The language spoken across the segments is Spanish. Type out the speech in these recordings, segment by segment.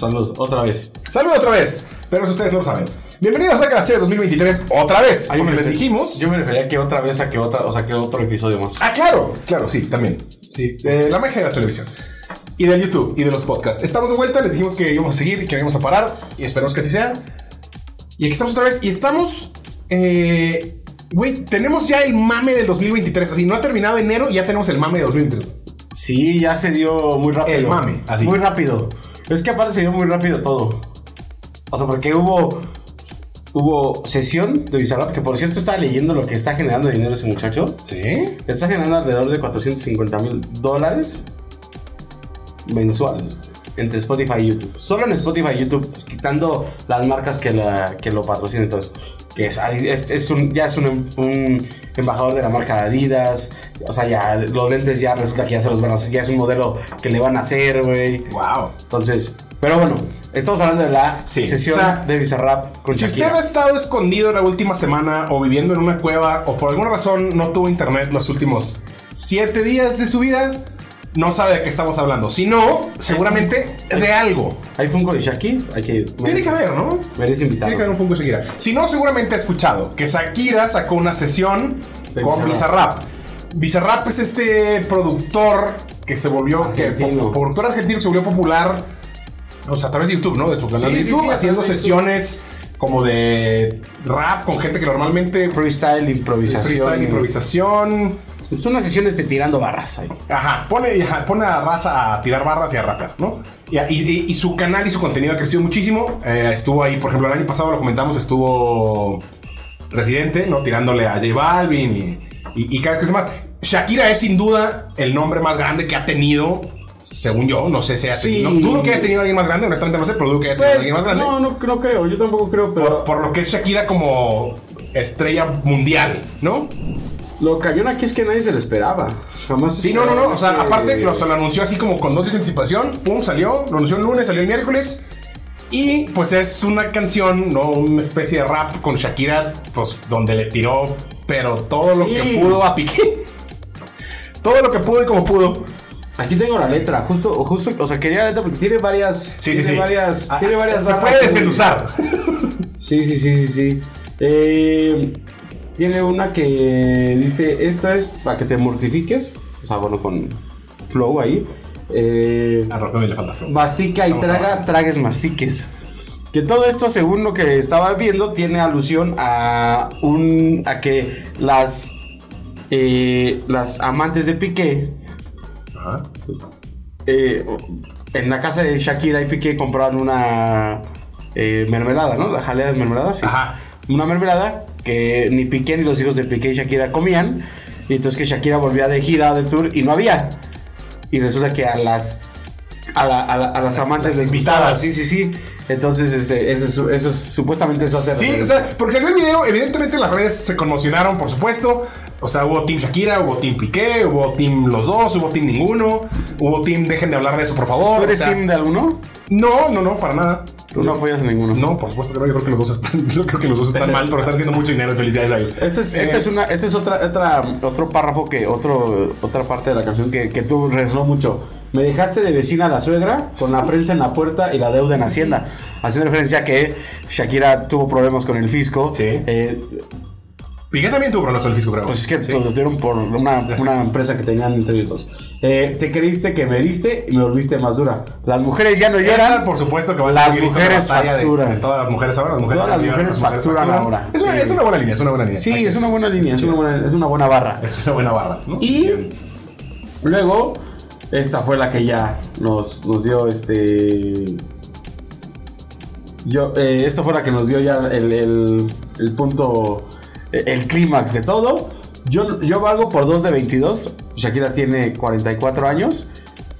¡Salud! Salud, otra vez. ¡Salud otra vez! Pero si ustedes no lo saben. Bienvenidos a Cache 2023 otra vez. Ah, porque me les dijimos. Yo me refería que otra vez a que otra, o sea, que otro episodio más. Ah, claro, claro, sí, también. Sí, eh, la magia de la televisión. Y del YouTube y de los podcasts. Estamos de vuelta, les dijimos que íbamos a seguir y que no íbamos a parar. Y esperamos que así sea. Y aquí estamos otra vez. Y estamos. Eh, güey, tenemos ya el mame del 2023. Así, no ha terminado enero y ya tenemos el mame de 2023. Sí, ya se dio muy rápido. El mame, así. Muy rápido. Es que aparte se dio muy rápido todo. O sea, porque hubo. Hubo sesión de Bizarrap, que por cierto estaba leyendo lo que está generando dinero ese muchacho. Sí. Está generando alrededor de 450 mil dólares mensuales entre Spotify y YouTube. Solo en Spotify y YouTube, pues, quitando las marcas que, la, que lo patrocinan. Entonces, que es, es- es un, ya es un, un embajador de la marca Adidas. O sea, ya los lentes ya resulta que ya se los van a hacer. Ya es un modelo que le van a hacer, güey. Wow. Entonces, pero bueno, estamos hablando de la Sí, sesión o sea, de Bizarrap con Si usted Shakira. ha estado escondido la última semana o viviendo en una cueva o por alguna razón no tuvo internet los últimos siete días de su vida, no sabe de qué estamos hablando. Si no, seguramente de algo. ¿Hay Funko de Shakira? Hay que... Tiene que haber, ¿no? Merece invitarlo. Tiene que haber un Funko de Shakira. Si no, seguramente ha escuchado que Shakira sacó una sesión De con Bizarrap. Bizarrap. Bizarrap es este productor que se volvió, que, Argentino. po- productor argentino que se volvió popular, o sea, a través de YouTube, ¿no? De su canal Sí, de sí, YouTube, sí, a haciendo través de YouTube. sesiones como de rap con gente que normalmente Freestyle, improvisación. freestyle, improvisación. Son unas sesiones de tirando barras ahí. Ajá, pone, ajá, pone a raza a tirar barras y a rapear, ¿no? Y, y- y su canal y su contenido ha crecido muchísimo. Eh, estuvo ahí, por ejemplo, el año pasado lo comentamos, estuvo Residente, ¿no? Tirándole a J Balvin y, y- y cada vez que más. Shakira es sin duda el nombre más grande que ha tenido, según yo. No sé si ha Sí. tenido. no, dudo que haya tenido alguien más grande, honestamente no sé, pero dudo que haya tenido alguien más grande. no, no, no creo. Yo tampoco creo, pero Por, por lo que es Shakira como estrella mundial, ¿no? Lo cañón aquí es que nadie se lo esperaba. Jamás. Sí, no, no, no. O sea, que- aparte lo, se lo anunció así como con dos días de anticipación. Pum, salió. Lo anunció el lunes, salió el miércoles. Y pues es una canción, ¿no? Una especie de rap con Shakira, pues donde le tiró, pero todo lo que pudo a Piqué. todo lo que pudo y como pudo. Aquí tengo la letra, justo, justo, o sea, quería la letra porque tiene varias. Sí, tiene sí, sí. Varias, Ah, tiene varias. Se puede desmenuzar. Sí, sí, sí, sí, sí. Eh, tiene una que dice, esta es para que te mortifiques. O sea, bueno, con flow ahí. Eh, A le falta flow. mastica y Vamos traga, abajo. tragues mastiques. Que todo esto, según lo que estaba viendo, tiene alusión a un a que las eh, las amantes de Piqué Ajá. eh, en la casa de Shakira y Piqué compraron una eh, mermelada, ¿no? La jalea de mermelada, sí. Ajá. Una mermelada que ni Piqué ni los hijos de Piqué y Shakira comían. Y entonces que Shakira volvía de gira de tour y no había. Y resulta que a las a, la- a la- a las amantes las les invitadas. Sí, sí, sí. Entonces, este, eso, es- eso es- supuestamente eso hace Sí, o sea, porque salió el video, evidentemente las redes se conmocionaron, por supuesto. O sea, hubo Team Shakira, hubo Team Piqué, hubo Team los dos, hubo Team ninguno, hubo Team dejen de hablar de eso, por favor. ¿Tú o eres sea, team de alguno? No, no, no, para nada. Tú no apoyas a ninguno. No, por supuesto que no. Yo creo que los dos están, yo creo que los dos están mal, pero están haciendo mucho dinero. Felicidades a ellos. Este es, este Eh, es una, este es otra, otra, otro párrafo que, otro, otra parte de la canción que, que tú resonó mucho. Me dejaste de vecina a la suegra, con la prensa en la puerta y la deuda en Hacienda. Haciendo referencia a que Shakira tuvo problemas con el fisco. Sí. Eh, Piqué también tuvo problemas con el fisco, creo. pues es que Sí. lo tuvieron por una, una empresa que tenían entre ellos dos. Eh, te creíste que me heriste y me volviste más dura. Las mujeres ya no lloran. por supuesto que va a Las mujeres de- facturan. de todas las mujeres ahora. Las mujeres Todas las mujeres facturan ahora. Es una, es una buena línea, es una buena línea. Sí, Hay que- es una buena línea, es una buena, es una buena barra. es una buena barra. ¿no? Y- Bien. Luego, esta fue la que ya nos, nos dio este. Yo, eh, esta fue la que nos dio ya el, el- el punto, el clímax de todo. Yo, yo valgo por 2 de 22. Shakira tiene 44 años,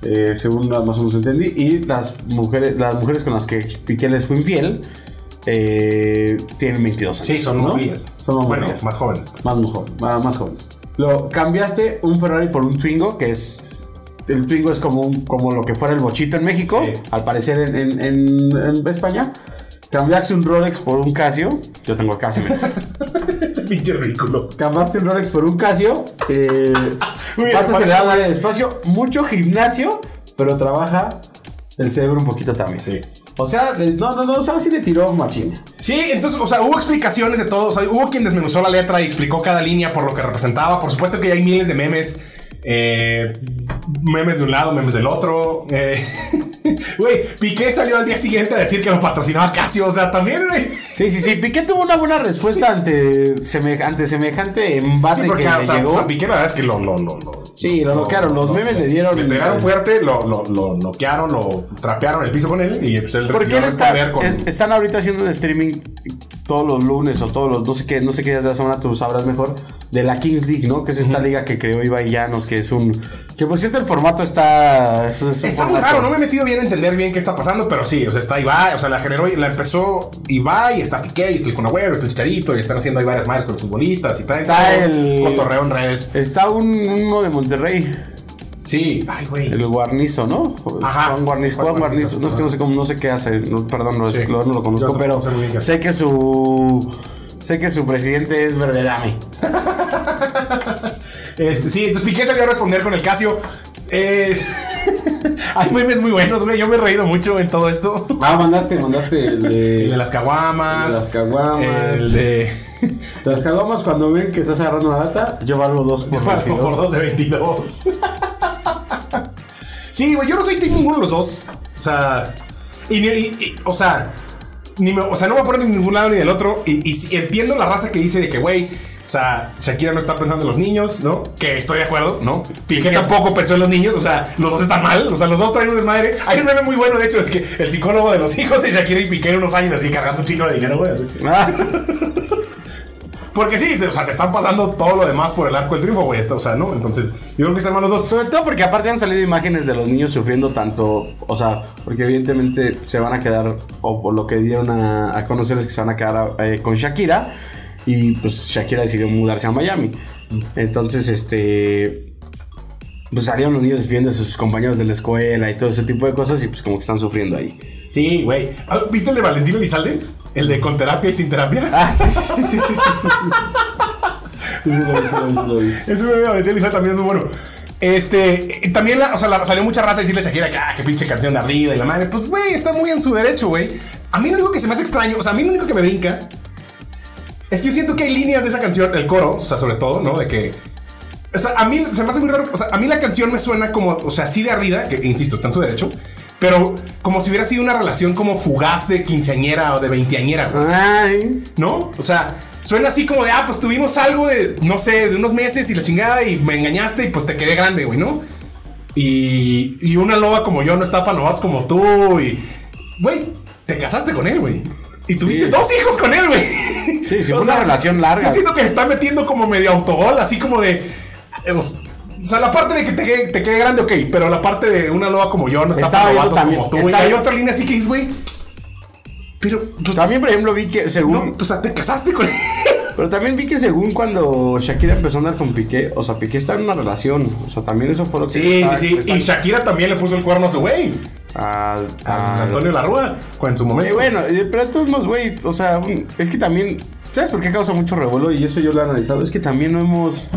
eh, según más o menos entendí. Y las mujeres, las mujeres con las que Piqué les fue infiel eh, tienen 22 años. Sí, son ¿no? movillas. Son Bueno, más jóvenes. Más, mujo- más, más jóvenes. Lo cambiaste un Ferrari por un Twingo, que es. El Twingo es como, un, como lo que fuera el bochito en México, Sí. al parecer en, en- en- en España. Cambiaste un Rolex por un Casio. Yo tengo el Casio. Pinche ridículo. Cambiaste un Rolex por un Casio. Eh, vas me acelerado, parece- dale despacio. Mucho gimnasio, pero trabaja el cerebro un poquito también. Sí. O sea, no, no, no, o sea, sí le tiró machín. Sí, entonces, o sea, hubo explicaciones de todo. O sea, hubo quien desmenuzó la letra y explicó cada línea por lo que representaba. Por supuesto que hay miles de memes. eh, memes de un lado, memes del otro. eh. Güey, Piqué salió al día siguiente a decir que lo patrocinaba Casio. O sea, también, güey. Sí, sí, sí. Piqué tuvo una buena respuesta ante, seme- ante semejante embate Sí, porque, que o le sea, llegó. o sea, Piqué la verdad es que lo... lo, lo, lo Sí, lo noquearon. Los memes le dieron- Le pegaron fuerte, lo, lo, lo noquearon, lo trapearon el piso con él y pues él Porque él está, con... están ahorita haciendo un streaming todos los lunes o todos los no sé qué, no sé qué días de la semana, tú sabrás mejor, de la Kings League, ¿no? Que es esta liga que creó Ibai Llanos, que es un... Que por cierto el formato está... es- es un Está muy raro, no me he metido bien a entender bien qué está pasando, pero sí, o sea, está Ibai, o sea, la generó, la empezó Ibai, está Piqué, y está el Conagüero, está el Chicharito, y están haciendo ahí varias madres con los futbolistas, y está, Está el- cotorreo en redes. Está un, uno de Monterrey, Sí, ay, güey. el Guarnizo, ¿no? Ajá. Juan Guarnizo, Juan Juan Guarnizo. Guarnizo, No es que no sé cómo, no sé qué hace, no, perdón, no, Sí. no, no lo conozco, pero sé que su... Sé que su presidente es Verderame. Este, sí, entonces Piqué salió a responder con el Casio. Eh, hay memes muy buenos, güey. Yo me he reído mucho en todo esto. Ah, mandaste, mandaste el de... El de las caguamas. El de las caguamas. El de. Las caguamas cuando ven que estás agarrando una lata, yo valgo dos por Por 22. dos de 22. sí, güey, yo no soy team ninguno de los dos. O sea. Y, ni- y- y- o sea. Ni me- o sea, no me voy a poner ni ningún lado ni del otro. Y, y entiendo la raza que dice de que, güey. O sea, Shakira no está pensando en los niños, ¿no? Que estoy de acuerdo, ¿no? Piqué tampoco pensó en los niños, o sea, los dos están mal, o sea, los dos traen un desmadre. Hay un meme muy bueno, de hecho, de que el psicólogo de los hijos de Shakira y Piqué unos años así cargando un chingo de dinero, güey. Porque sí, o sea, se están pasando todo lo demás por el arco del triunfo, güey. está- O sea, ¿no? Entonces, yo creo que están mal los dos. Sobre todo porque aparte han salido imágenes de los niños sufriendo tanto, o sea, porque evidentemente se van a quedar, o por lo que dieron a, a conocer es que se van a quedar eh, con Shakira, y pues Shakira decidió mudarse a Miami. Entonces, este, pues salieron los niños despidiendo a sus compañeros de la escuela y todo ese tipo de cosas, y pues como que están sufriendo ahí. Sí, güey. Ah, ¿Viste el de Valentino Elizalde? El de con terapia y sin terapia. Ah, sí, sí, sí, sí, sí, sí. Ese meme de Elizalde también es muy bueno. Este, eh, también, la- o sea, la- salió mucha raza a decirle a Shakira que, ah, qué pinche canción de arriba y la madre. Pues, güey, está muy en su derecho, güey. A mí lo único que se me hace extraño, o sea, a mí lo único que me brinca es que yo siento que hay líneas de esa canción, el coro, o sea, sobre todo, ¿no? De que. O sea, a mí se me hace muy raro. O sea, a mí la canción me suena como, o sea, así de arriba, que insisto, está en su derecho. Pero como si hubiera sido una relación como fugaz de quinceañera o de veinteañera, güey. Ay, ¿No? O sea, suena así como de, ah, pues tuvimos algo de, no sé, de unos meses y la chingada y me engañaste y pues te quedé grande, güey, ¿no? Y, y una loba como yo no está para novatos como tú y, güey, te casaste con él, güey. Y tuviste Sí. dos hijos con él, güey. Sí, sí, fue una relación larga. Yo siento que se está metiendo como medio autogol, así como de... eh, O sea, la parte de que te quede, te quede grande, ok, pero la parte de una loba como yo no está Estaba para también- como tú. Y estaba hay otra línea así que dices, güey, pero... pues, También, por ejemplo, vi que según... no, o sea, te casaste con él. Pero también vi que según cuando Shakira empezó a andar con Piqué, o sea, Piqué está en una relación. O sea, también eso fue lo que... Sí, sí, estaba sí. Y Shakira también le puso el cuerno a su güey. a- A a- Antonio Larrua. En su momento. bueno, eh, pero todos modos, güey, o sea, es que también... ¿Sabes por qué causa mucho revuelo? Y eso yo lo he analizado. Es que también no hemos...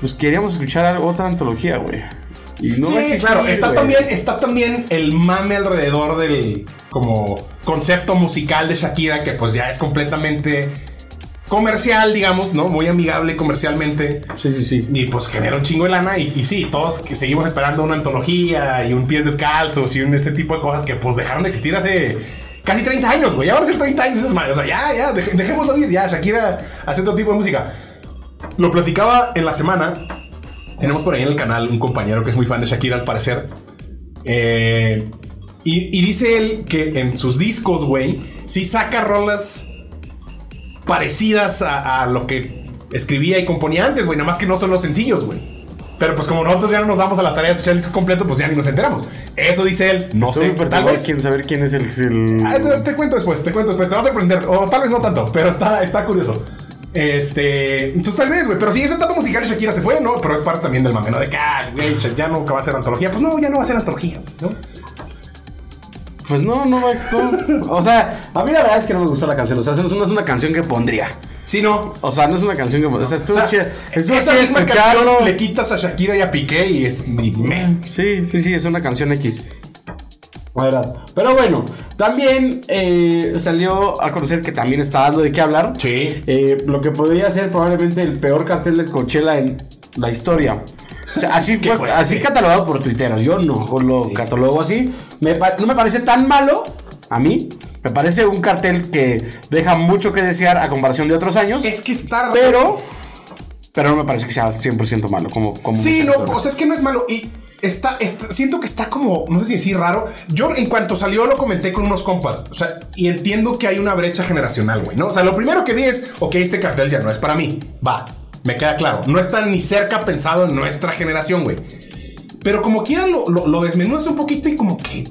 Pues queríamos escuchar otra antología, güey. Y no sí, va a existir, claro. Está güey. también, está también el mame alrededor del como concepto musical de Shakira, que pues ya es completamente comercial, digamos, ¿no? Muy amigable comercialmente. Sí, sí, sí. Y pues genera un chingo de lana. Y, y sí, todos que seguimos esperando una antología y un pies descalzos y un ese tipo de cosas que pues dejaron de existir hace casi 30 años, güey. Ya van a ser 30 años esas madres. O sea, ya, ya, dejémoslo ir. Ya, Shakira hace otro tipo de música. Lo platicaba en la semana. Tenemos por ahí en el canal un compañero que es muy fan de Shakira, al parecer. Eh, y, y dice él que en sus discos, güey, sí saca rolas parecidas a, a lo que escribía y componía antes, güey. Nada más que no son los sencillos, güey. Pero pues como nosotros ya no nos damos a la tarea de escuchar el disco completo, pues ya ni nos enteramos. Eso dice él. No Estoy sé, súper tal vez. quién saber quién es el... el- Ah, te, te cuento después, te cuento después. Te va a sorprender. O tal vez no tanto, pero está, está curioso. Este. Entonces tal vez, güey. Pero si esa etapa musical Shakira se fue, ¿no? Pero es parte también del mame, ¿no? De que, ah, güey, ya nunca va a ser antología. Pues no, ya no va a ser antología, ¿no? Pues no, no va no. O sea, a mí la verdad es que no me gustó la canción. O sea, no es una, no es una canción que pondría. Sí, no. O sea, no es una canción que. O sea, estuvo O sea, chida. Esa misma canción le quitas a Shakira y a Piqué y es. y me- Sí, sí, sí, es una canción X. Pero bueno, también eh, salió a conocer que también está dando de qué hablar. Sí. Eh, lo que podría ser probablemente el peor cartel de Coachella en la historia. O sea, así, fue, así catalogado por tuiteros. Yo no lo catalogo así. Me no me parece tan malo a mí. Me parece un cartel que deja mucho que desear a comparación de otros años. Es que está... Pero, pero no me parece que sea 100% malo. Como, como Sí, no, o sea, es que no es malo. Y está, está- siento que está como, no sé si decir raro. Yo en cuanto salió lo comenté con unos compas. O sea, y entiendo que hay una brecha generacional, güey, ¿no? O sea, lo primero que vi es, ok, este cartel ya no es para mí. Va, me queda claro. No está ni cerca pensado en nuestra generación, güey. Pero como quiera lo, lo, lo desmenuzas un poquito y como que...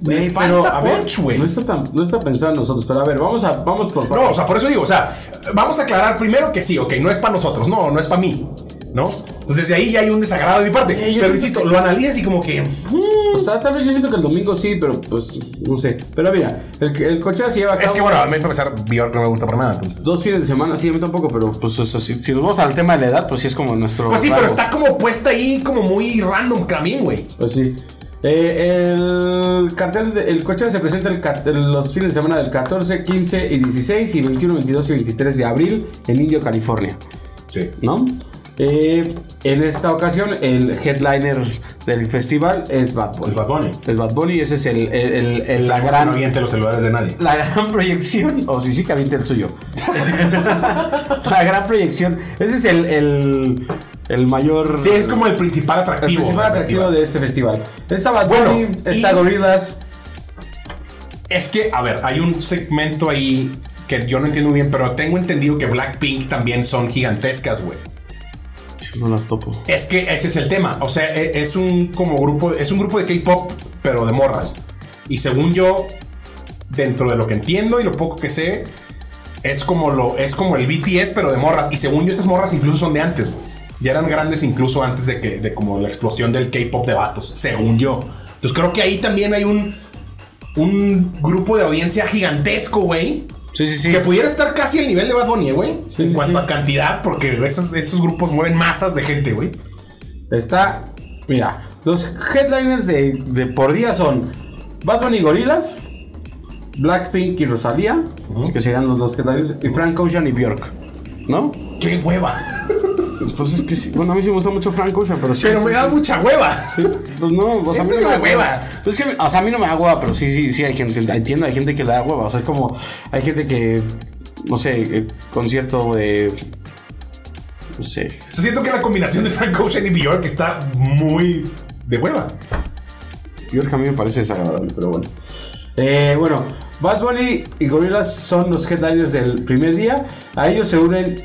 Me falta punch, güey. No está, tan- no está pensando en nosotros, pero a ver, vamos, a, vamos por No, o sea, por eso digo, o sea, vamos a aclarar primero que sí, ok, no es para nosotros, no, no es para mí, ¿no? Entonces desde ahí ya hay un desagrado de mi parte. Pero insisto, que- lo analizas y como que... O sea, tal vez yo siento que el domingo sí, pero pues no sé. Pero mira, el, el Coachella se lleva a cabo Es que bueno, a mí para empezar, Bjork no me gusta para nada, entonces. dos fines de semana, sí, a mí tampoco, pero pues o sea, si, si nos vamos al tema de la edad, pues sí es como nuestro. Pues sí, pero está como puesta ahí como muy random también, güey. Pues sí. Eh, el cartel, de- el Coachella se presenta el- los fines de semana del 14, 15 y 16 y 21, 22 y 23 de abril en Indio, California. Sí. ¿no? Eh, en esta ocasión, el headliner del festival es Bad Bunny. Es Bad Bunny. Es Bad Bunny, ese es el, el- el- el- la Esperemos que gran. No aviente los celulares de nadie. La gran proyección, o si sí que aviente el suyo. la gran proyección. Ese es el, el, el mayor. Sí, es como el principal el atractivo. principal del atractivo festival. de este festival. Está Bad Bueno, Bunny, está y- Gorillaz. Es que, a ver, hay un segmento ahí que yo no entiendo muy bien, pero tengo entendido que Blackpink también son gigantescas, güey. No las topo. Es que ese es el tema. O sea, e- es un como grupo, es un grupo de K-pop, pero de morras. Y según yo, dentro de lo que entiendo y lo poco que sé, es como lo, es como el BTS, pero de morras. Y según yo, estas morras incluso son de antes, güey. Ya eran grandes incluso antes de que, de como la explosión del K-pop de vatos, según yo. Entonces creo que ahí también hay un, un grupo de audiencia gigantesco, güey. Sí, sí, sí. Que pudiera estar casi al nivel de Bad Bunny, güey. Sí, en sí, cuanto sí. a cantidad, porque esos, esos grupos mueven masas de gente, güey. Está. Mira, los headliners de, de por día son Bad Bunny y Gorillaz, Blackpink y Rosalía, que serían los dos headliners, y Frank Ocean y Bjork. ¿No? ¡Qué hueva! Pues es que sí. Bueno, a mí sí me gusta mucho Frank Ocean, pero sí. Pero me da mucha hueva. Pues no, o sea, Es a mí no medio me da hueva. Pues es que, o sea, a mí no me da hueva, pero sí, sí, sí, hay gente, entiendo, hay gente que le da hueva. O sea, es como, hay gente que, no sé, eh, concierto de. No sé. O sea, siento que la combinación de Frank Ocean y Bjork está muy de hueva. Bjork a mí me parece desagradable, pero bueno. Eh, bueno, Bad Bunny y Gorillaz son los headliners del primer día. A ellos se unen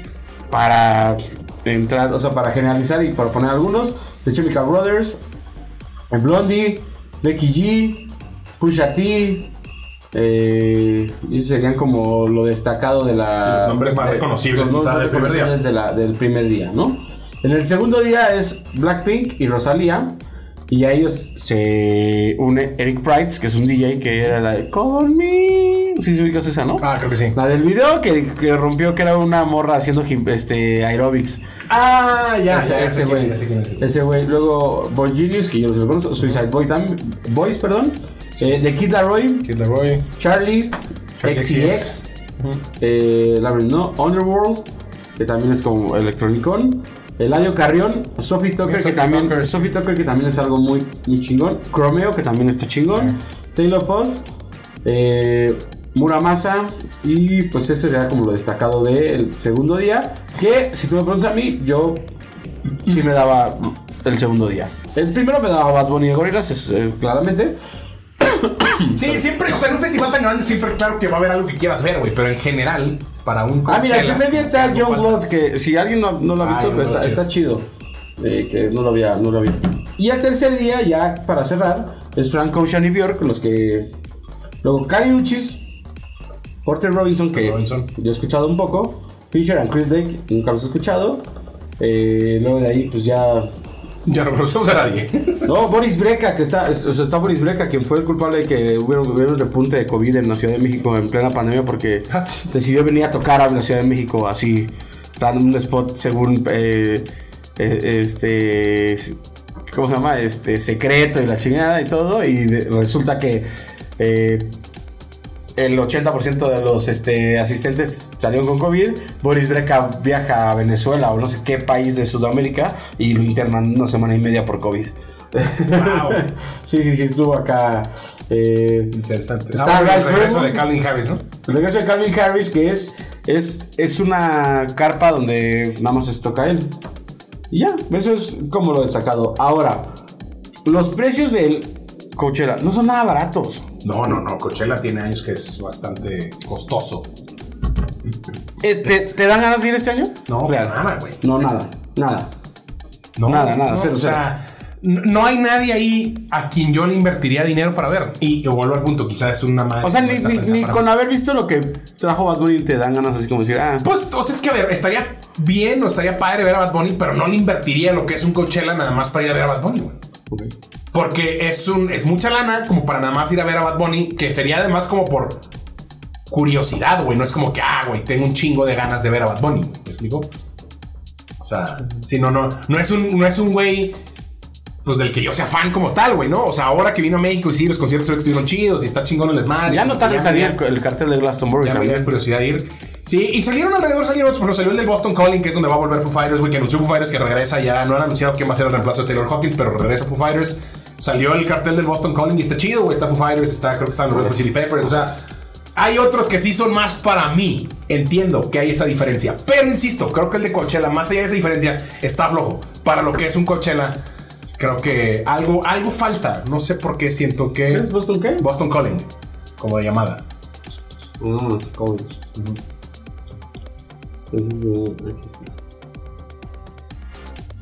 para entrar, o sea, para generalizar y para poner algunos. The Chemical Brothers, Blondie, Becky G, Pusha T. Eh, esos serían como lo destacado de la. Sí, los nombres más de- reconocibles, los quizá, nombres del primer día. de la- del primer día, ¿no? En el segundo día es Blackpink y Rosalía. Y a ellos se une Eric Price, que es un DJ que era la de Call Me. Sí, se ubicas esa, ¿no? Ah, creo que sí. La del video que, que rompió, que era una morra haciendo gim- este, aerobics. Ah, ya, ese, ya, ya ese sé quién güey. es, ya sé quién es. Ese güey. Luego Boy Genius, que yo los conozco. Suicide Boy tam- Boys, perdón. Eh, The Kid Laroi. Kid Laroi. Charlie. Charlie XCX. Eh, Labyrinth, ¿no? Underworld. Que también es como electronicón. Eladio Carrión. Sophie Tucker, que también. Tucker. Sophie Tucker, que también es algo muy, muy chingón. Chromeo, que también está chingón. Taylor Foss. Eh, Muramasa. Y pues ese sería como lo destacado del segundo día. Que si tú me preguntas a mí, yo sí me daba el segundo día. El primero me daba Bad Bunny de Gorillaz, es, eh, claramente. Sí, siempre, o sea, en un festival tan grande, siempre, claro que va a haber algo que quieras ver, güey. Pero en general, para un. Ah, mira, el Coachella, primer día está algo John falta. Blood, que si alguien no, no lo ha visto, pues está, está chido. Eh, que no lo había, no lo había. Y el tercer día, ya para cerrar, es Frank Ocean y Bjork, los que. Luego Kari Uchis, Porter Robinson, que Robinson. yo he escuchado un poco, Fisher and Chris Lake, nunca los he escuchado. Eh, luego de ahí, pues ya. Ya no conocemos a nadie. No, Boris Breca, que está, es- o sea, está Boris Breca, quien fue el culpable de que hubiera, hubiera un repunte de COVID en la Ciudad de México en plena pandemia porque Ah, decidió venir a tocar a la Ciudad de México así, dando un spot según eh, eh, este ¿cómo se llama? Este, secreto y la chingada y todo. Y de- resulta que eh, el 80% de los este, asistentes salieron con COVID. Boris Breca viaja a Venezuela o no sé qué país de Sudamérica y lo internan una semana y media por COVID. Wow. sí, sí, sí, estuvo acá. eh, Interesante. Está Ah, bueno, el regreso de Calvin Harris, ¿no? el regreso de Calvin Harris, que es, es, es una carpa donde nada más se toca él. Y ya, eso es como lo destacado. Ahora, los precios del Coachella no son nada baratos. No, no, no. Coachella tiene años que es bastante costoso. Eh, ¿Te, te dan ganas de ir este año? No, Real. nada, güey. No, nada, nada. No, Nada, nada, no, cero, o sea, no hay nadie ahí a quien yo le invertiría dinero para ver. Y yo vuelvo al punto, quizás es una madre. O sea, ni, con mí. haber visto lo que trajo Bad Bunny te dan ganas así como decir, ah, Pues, o sea, es que a ver, estaría bien o estaría padre ver a Bad Bunny, pero no le invertiría lo que es un Coachella nada más para ir a ver a Bad Bunny, güey. ok. Porque es, un, es mucha lana como para nada más ir a ver a Bad Bunny, que sería además como por curiosidad, güey. No es como que, ah, güey, tengo un chingo de ganas de ver a Bad Bunny. ¿Me explico? O sea, si no, no, no es un, no es un güey, pues del que yo sea fan como tal, güey, ¿no? O sea, ahora que vino a México y sí, los conciertos estuvieron chidos y está chingón el desmadre. ya no me salir el, el cartel de Glastonbury ya me dio también. curiosidad de ir. Sí, y salieron alrededor, salieron otros, pero salió el del Boston Calling, que es donde va a volver Foo Fighters, güey, que anunció Foo Fighters que regresa ya. No han anunciado quién va a ser el reemplazo de Taylor Hawkins, pero regresa Foo Fighters. Salió el cartel del Boston Calling y está chido, güey. Está Foo Fighters, está, creo que están los Red Hot Chili Peppers, o sea. Hay otros que sí son más para mí. Entiendo que hay esa diferencia. Pero insisto, creo que el de Coachella, más allá de esa diferencia, está flojo. Para lo que es un Coachella, creo que algo, algo falta. No sé por qué siento que. ¿Es Boston qué? Boston Calling, como de llamada. Mm, ¿cómo es? Ese es de- aquí está.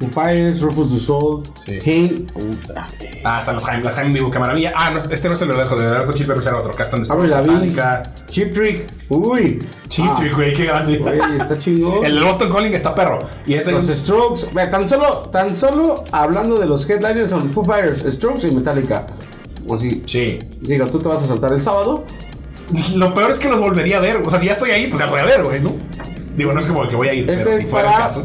Foo Fighters, Rufus du Sol, Sí. Pain. Puta. Ah, están los Jaime, las Jaime Vivo, qué maravilla. Ah, no, este no es el de Hot, el de Hot Chili Peppers era otro. Acá están después. Metallica. Chip Trick. Uy. Chip Ah, Trick, güey, qué grande. Güey, está. El de Boston Calling está perro. Y ese Los Strokes, tan solo, tan solo hablando de los headliners son Foo Fighters, Strokes y Metallica. O así, Sí. diga, tú te vas a saltar el sábado. Lo peor es que los volvería a ver. O sea, si ya estoy ahí, pues ya voy a ver, güey, ¿no? Digo, no es como que voy a ir, Este pero si fuera el caso.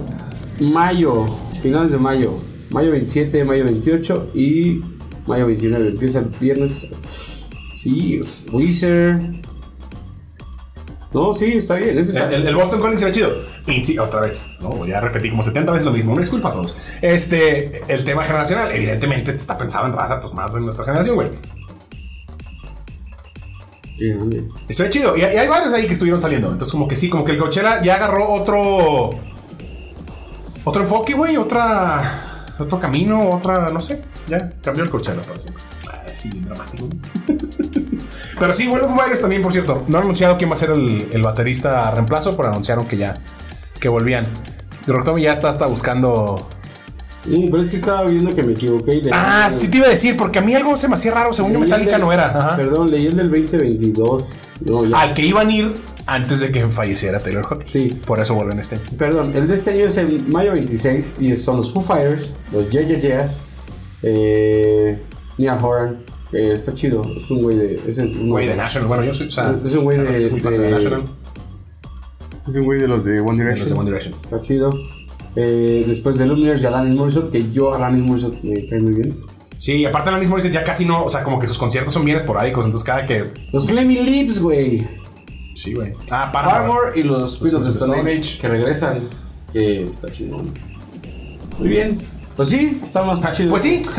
mayo, finales de mayo. Mayo 27, mayo 28 y mayo 29. Empieza el viernes. Sí, Wizard. No, sí, está bien. está- El, Boston Calling se ve chido. Y sí, otra vez, ¿no? Ya repetí como 70 veces lo mismo. Una disculpa a todos. Este, el tema generacional, evidentemente, este está pensado en raza, pues más de nuestra generación, güey. Se ve chido. Y, hay- y hay varios ahí que estuvieron saliendo. Entonces, como que sí, como que el Coachella ya agarró otro. Otro enfoque, güey. Otra. Otro camino, otra. No sé. Ya cambió el Coachella para siempre. Ah, sí, bien dramático. Pero sí, bueno, Foo también, por cierto. No han anunciado quién va a ser el, el baterista reemplazo, pero anunciaron que ya. Que volvían. Rocktomy ya está hasta buscando. Pero es que estaba viendo que me equivoqué. y Ah, sí te iba a decir, porque a mí algo se me hacía raro. Según yo, Metallica del- no era. Ajá. Perdón, leí el del 2022. No, ya. Al que iban a ir antes de que falleciera Taylor Hawkins. Sí. Por eso vuelven este año. Perdón, el de este año es el mayo 26 y son los Foo Fighters, los Yeah Yeah Yeahs, eh, Neil Horan, que está chido, es un güey de... Es un Güey de National. Bueno, yo soy. O sea, Es un güey de- de de- National. Es un güey de los de One de. Los de One Direction. Está chido. Eh, después de Lumineers y Alanis Morissette, que yo a Alanis Morissette me cae muy bien. Sí, aparte la misma dice ya casi no. O sea, como que sus conciertos son bien esporádicos. Entonces, cada que. Los Flaming Lips, güey. Sí, güey. Ah, para. Paramore y los Queens of Stone Age que regresan. Que está chido. Muy bien. Pues sí, está más chido. Pues sí.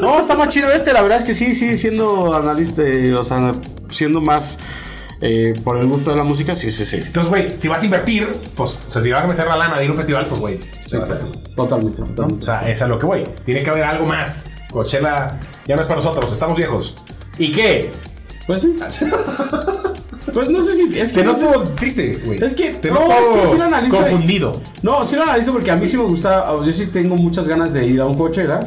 No, está más chido este, la verdad es que sí, sí, siendo analista, eh, o sea, siendo más eh, por el gusto de la música, sí, sí, sí. Entonces, güey, si vas a invertir, pues, o sea, si vas a meter la lana de ir a un festival, pues, güey, hacer. Totalmente, totalmente. O sea, es a lo que voy. Tiene que haber algo más. Coachella ya no es para nosotros, estamos viejos. ¿Y qué? Pues sí. Pues no sé si. Es que Te no sé- noto triste, güey. Es que- Te no, noto es que sí lo analizo. confundido. No, sí lo analizo porque a mí sí me gusta. Yo sí tengo muchas ganas de ir a un Coachella.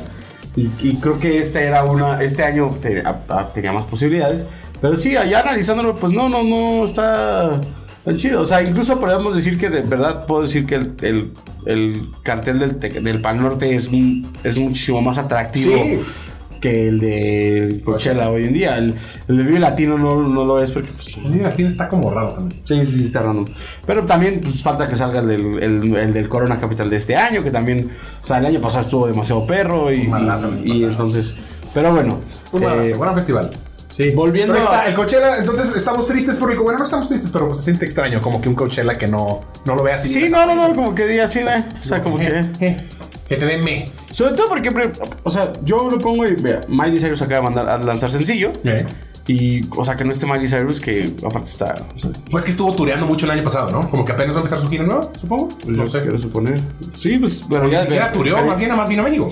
Y, y creo que este era una. Este año te- a- a- tenía más posibilidades. Pero sí, allá analizándolo, pues no, no, no está tan chido. O sea, incluso podríamos decir que de verdad puedo decir que el, el- el cartel del, del Pan Norte es, un- es muchísimo más atractivo. Sí. que el de Coachella hoy en día. El, el de Vive Latino no, no lo es porque pues, El latino está como raro también. Sí, sí, sí, está random. Pero también pues, falta que salga el del, el, el del Corona Capital de este año, que también, o sea, el año pasado estuvo demasiado perro y, y- y entonces, pero bueno. Un eh, gran festival. Sí. volviendo Pero está, a- el Coachella, entonces estamos tristes por el bueno, no estamos tristes, pero pues se siente extraño, como que un Coachella que no, no lo veas Sí, no, no, no, como que diga así, ¿no? o sea, como que... eh, que te den me. Sobre todo porque, o sea, yo lo pongo y vea, Miley Cyrus acaba de mandar a lanzar sencillo. Eh. Y, o sea, que no esté Miley Cyrus, que aparte está. O sea, Pues que estuvo tureando mucho el año pasado, ¿no? Como que apenas va a empezar su gira nueva, supongo. pues no yo sé. quiero suponer. Sí, pues, bueno, Ni ya. siquiera ve- tureó, más bien nada más vino a México.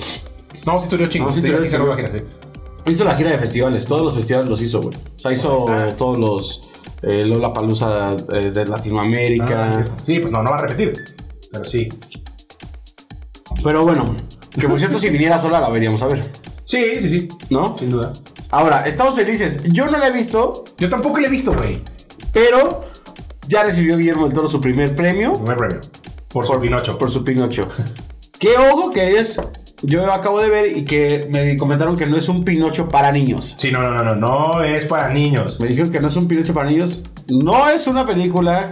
No, sí tureó chingo. No, sí tureó, tureó, Hizo la gira de festivales, todos los festivales los hizo, güey. O sea, hizo todos los. Eh, Lola Palusa de Latinoamérica. Ah, Sí, pues no, no va a repetir. Pero sí. Pero bueno, que por cierto, si viniera sola la veríamos a ver, Sí, sí, sí. ¿no? Sin duda. Ahora, estamos felices. Yo no la he visto, Yo tampoco le he visto, güey. pero ya recibió Guillermo del Toro su primer premio. Hay premio. Por, su Pinocho. Por su Pinocho. Qué ojo que es. Yo acabo de ver y que me comentaron que no es un Pinocho para niños. Sí, no, no, no, no. No es para niños. Me dijeron que no es un Pinocho para niños. No es una película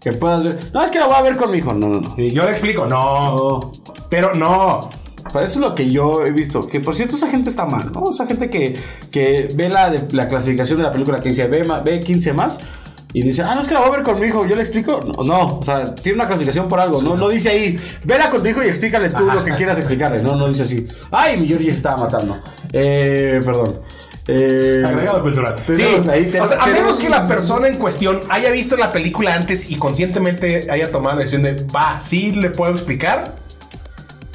que puedas ver. No, es que la voy a ver con mi hijo. No, no, no. Y yo le explico, no. No. Pero no. Pero eso es lo que yo he visto. Que por cierto, esa gente está mal, ¿no? Esa gente que, que ve la, de- la clasificación de la película que dice ve, ma- ve 15 más. Y dice, ah, no es que la voy a ver con mi hijo, yo le explico. No, no, o sea, tiene una clasificación por algo. No, no dice ahí, vela con tu hijo y explícale tú lo que quieras explicarle. No, no dice así. Ay, mi Georgie se estaba matando. Eh, perdón. Eh, Agregado cultural. Sí, tenemos ahí, o tenemos- sea, a menos que la persona en cuestión haya visto la película antes y conscientemente haya tomado la decisión de, va, sí le puedo explicar.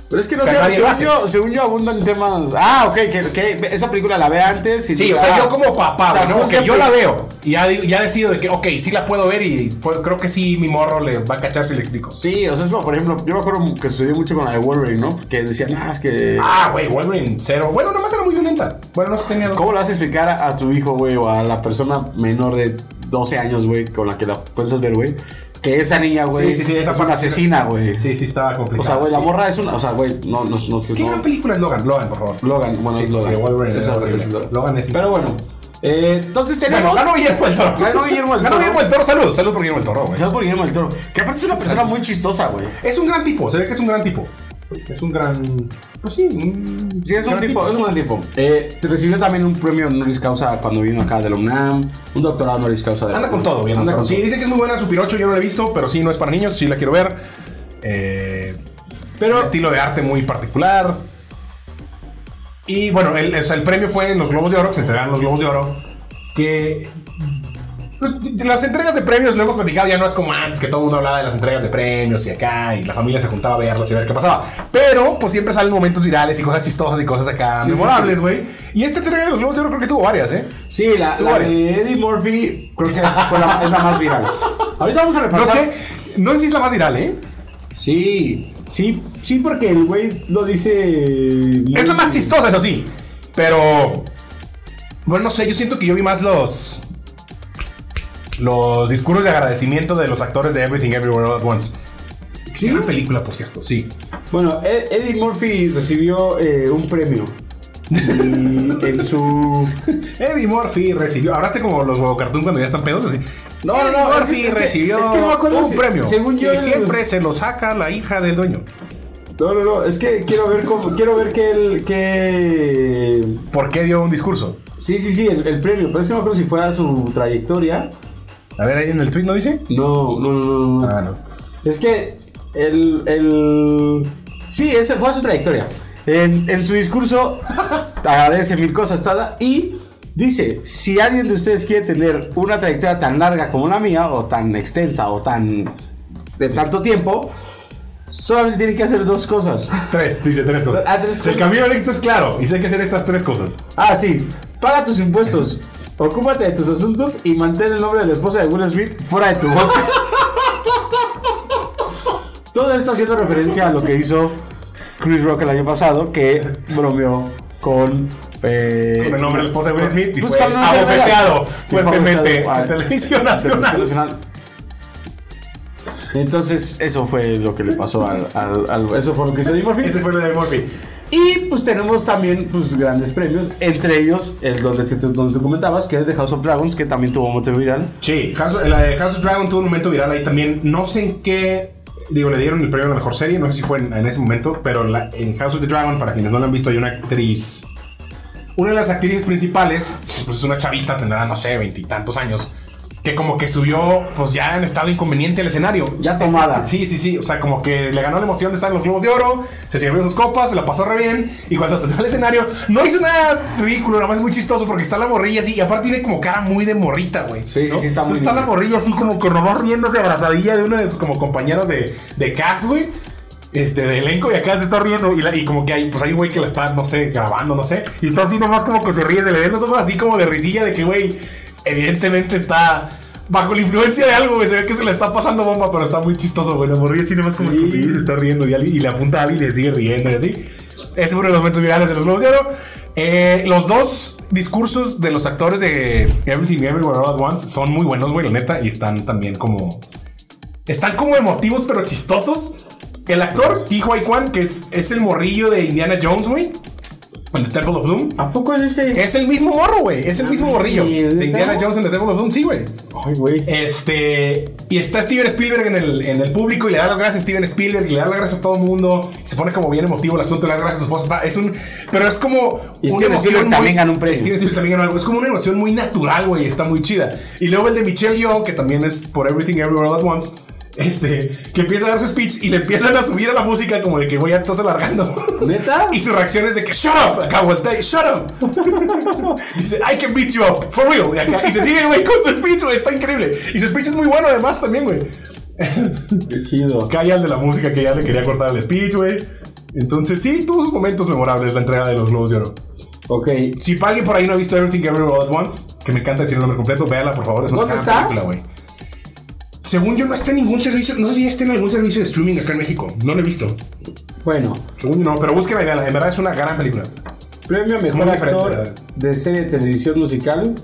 Pero es que no sé, según lo yo, según yo abundan temas. Ah, ok, que, que esa película la ve antes. Y Sí, o sea, ah, yo como papá, o sea, güey, ¿no? que yo la veo y ya, ya decido de que, ok, sí la puedo ver y pues, creo que sí mi morro le va a cachar si le explico. Sí, o sea, es como, por ejemplo, yo me acuerdo que sucedió mucho con la de Wolverine, ¿no? Que decían, ah, es que. Ah, güey, Wolverine cero. Bueno, nomás era muy violenta. Bueno, no se tenía dos. ¿Cómo le vas a explicar a, a tu hijo, güey, o a la persona menor de 12 años, güey, con la que la puedes ver, güey? Que esa niña, güey, Sí, sí, sí, esa es una asesina, güey. Sí, sí, estaba complicado. O sea, güey, la morra es una. O sea, güey, no, no, no. ¿Qué gran película es Logan? Logan, por favor. Logan, bueno, es Logan. Wolverine Es horrible, es Logan. Logan es Pero bueno, eh, entonces tenemos. Bueno, ganó Guillermo del Toro. Ganó Guillermo Ganó Toro. Guillermo del Toro. Salud, salud por Guillermo del Toro, güey. ¿Sabes por Guillermo del Toro? Que aparte es una persona muy chistosa, güey. Es un gran tipo, se ve que es un gran tipo. Es un gran. Pues sí, un. Sí, es un gran tipo, es un gran tipo. Eh, recibió también un premio honoris causa cuando vino acá de la UNAM, un doctorado honoris causa de Anda con todo, bien. Anda con Sí, todo. dice que es muy buena su Pinocho. Yo no la he visto, pero sí, no es para niños. Sí la quiero ver. Eh, pero. estilo de arte muy particular. Y bueno, el, o sea, el premio fue en los Globos de Oro, que se entregaron los Globos de Oro. Que. Pues las entregas de premios lo hemos platicado, ya no es como antes que todo el mundo hablaba de las entregas de premios y acá, y la familia se juntaba a verlas y a ver qué pasaba. Pero, pues siempre salen momentos virales y cosas chistosas y cosas acá Sí, memorables, güey. Y esta entrega de los Globos de Oro creo que tuvo varias, ¿eh? Sí, la, la de Eddie Murphy creo que es, fue la, es la más viral. Ahorita vamos a No repasar. sé, no sé si es la más viral, ¿eh? Sí, sí, sí, porque el güey lo dice. Es la más chistosa, eso sí. Pero. Bueno, no sé, yo siento que yo vi más los. Los discursos de agradecimiento de los actores de Everything Everywhere All at Once. Sí. Gran película, por cierto, sí. Bueno, Ed- Eddie Murphy recibió eh, un premio. Y en su. Eddie Murphy recibió. Hablaste como los huevo cartoon cuando ya están pedos así. No, Eddie no, Murphy que- es que- recibió es que no me acuerdo un si- premio. según yo, Y siempre se lo saca la hija del dueño. No, no, no, es que quiero ver cómo. Quiero ver que el. que. ¿Por qué dio un discurso? Sí, sí, sí, el, el premio. Pero es que no me acuerdo si fue a su trayectoria. A ver, ahí en el tweet no dice. No, no, no, no. Ah, no. Es que el, el... Sí, ese fue su trayectoria. En, en su discurso agradece mil cosas toda y dice, si alguien de ustedes quiere tener una trayectoria tan larga como la mía, o tan extensa, o tan... de tanto tiempo, solamente tienen que hacer dos cosas. Tres, dice tres cosas. Ah, tres El cosas. camino al éxito es claro. Y sé que hacer estas tres cosas. Ah, sí. Paga tus impuestos. Ocúpate de tus asuntos y mantén el nombre de la esposa de Will Smith fuera de tu boca. Todo esto haciendo referencia a lo que hizo Chris Rock el año pasado, que bromeó con. eh, Con el nombre de la esposa de Will Smith y pues fue con el nombre de abofeteado fuertemente Fue abofeteado en televisión a- Televisión nacional. Nacional. Entonces, eso fue lo que le pasó al. al- al- eso fue lo que hizo Eddie Murphy. Ese fue lo de Murphy. Y pues tenemos también pues grandes premios, entre ellos el donde, te- donde tú comentabas, que es de House of Dragons, que también tuvo motivo viral. Sí, House, la de House of Dragon tuvo un momento viral ahí también. No sé en qué. Digo, le dieron el premio a la mejor serie, no sé si fue en, en ese momento, pero la- en House of the Dragon, para quienes no la han visto, hay una actriz. Una de las actrices principales, pues es una chavita, tendrá, no sé, veintitantos años, que como que subió, pues ya en estado inconveniente al escenario. Ya tomada. Sí, sí, sí. O sea, como que le ganó la emoción de estar en los Globos de Oro, se sirvió sus copas, se la pasó re bien. Y cuando subió al escenario, no hizo nada ridículo, nada más muy chistoso porque está la morrilla así. Y aparte tiene como cara muy de morrita, güey. Sí, sí, sí, está muy está bien. la morrilla así como que nomás riéndose abrazadilla de uno de sus como compañeros de, de cast, güey. Este, de elenco y acá se está riendo y, la- y como que hay, pues hay un güey que la está, no sé, grabando, no sé. Y está así nomás como que se ríe, se le ven los ojos así como de risilla de que, güey, evidentemente está bajo la influencia de algo, güey. Se ve que se le está pasando bomba, pero está muy chistoso, güey. La morrilla así nomás como Sí. se está riendo y, y le apunta a alguien y le sigue riendo y así. Es uno de los momentos virales de los Globos de Oro. Eh, los dos discursos de los actores de Everything Everywhere All at Once son muy buenos, güey, la neta, y están también como. Están como emotivos, pero chistosos. El actor, Huai Kwan, que es, es el morrillo de Indiana Jones, güey. En The Temple of Doom. ¿A poco es ese? Es el mismo morro, güey. Es el mismo morrillo. ¿Y De? Indiana Jones en The Temple of Doom, sí, güey. Ay, güey. Este. Y está Steven Spielberg en el, en el público y le da las gracias a Steven Spielberg y le da las gracias a todo el mundo. Y se pone como bien emotivo el asunto, le da las gracias a su esposa. Es un. Pero es como. Y una Steven emoción Spielberg también ganó un premio. Steven Spielberg también ganó algo. Es como una emoción muy natural, güey. Está muy chida. Y luego el de Michelle Yeoh, que también es por Everything Everywhere All at Once. Este, que empieza a dar su speech y le empiezan a subir a la música como de que, güey, ya te estás alargando. ¿Neta? Y su reacción es de que, shut up, acá voltea y shut up. Dice, I can beat you up, for real. Y, acá, y se sigue, güey, con su speech, güey, está increíble. Y su speech es muy bueno además también, güey. Qué chido. Ya el de la música que ya le quería cortar el speech, güey. Entonces, sí, tuvo sus momentos memorables la entrega de los Globos de Oro. Ok. Si alguien por ahí no ha visto Everything Everywhere All at Once, que me encanta decir el nombre completo, véala, por favor. Es una ¿Dónde está? película, güey. Según yo, no está en ningún servicio. No sé si está en algún servicio de streaming acá en México. No lo he visto. Bueno. Según yo, no, pero búsquenla y véanla. En verdad es una gran película. Premio Mejor Muy Actor de serie de televisión musical.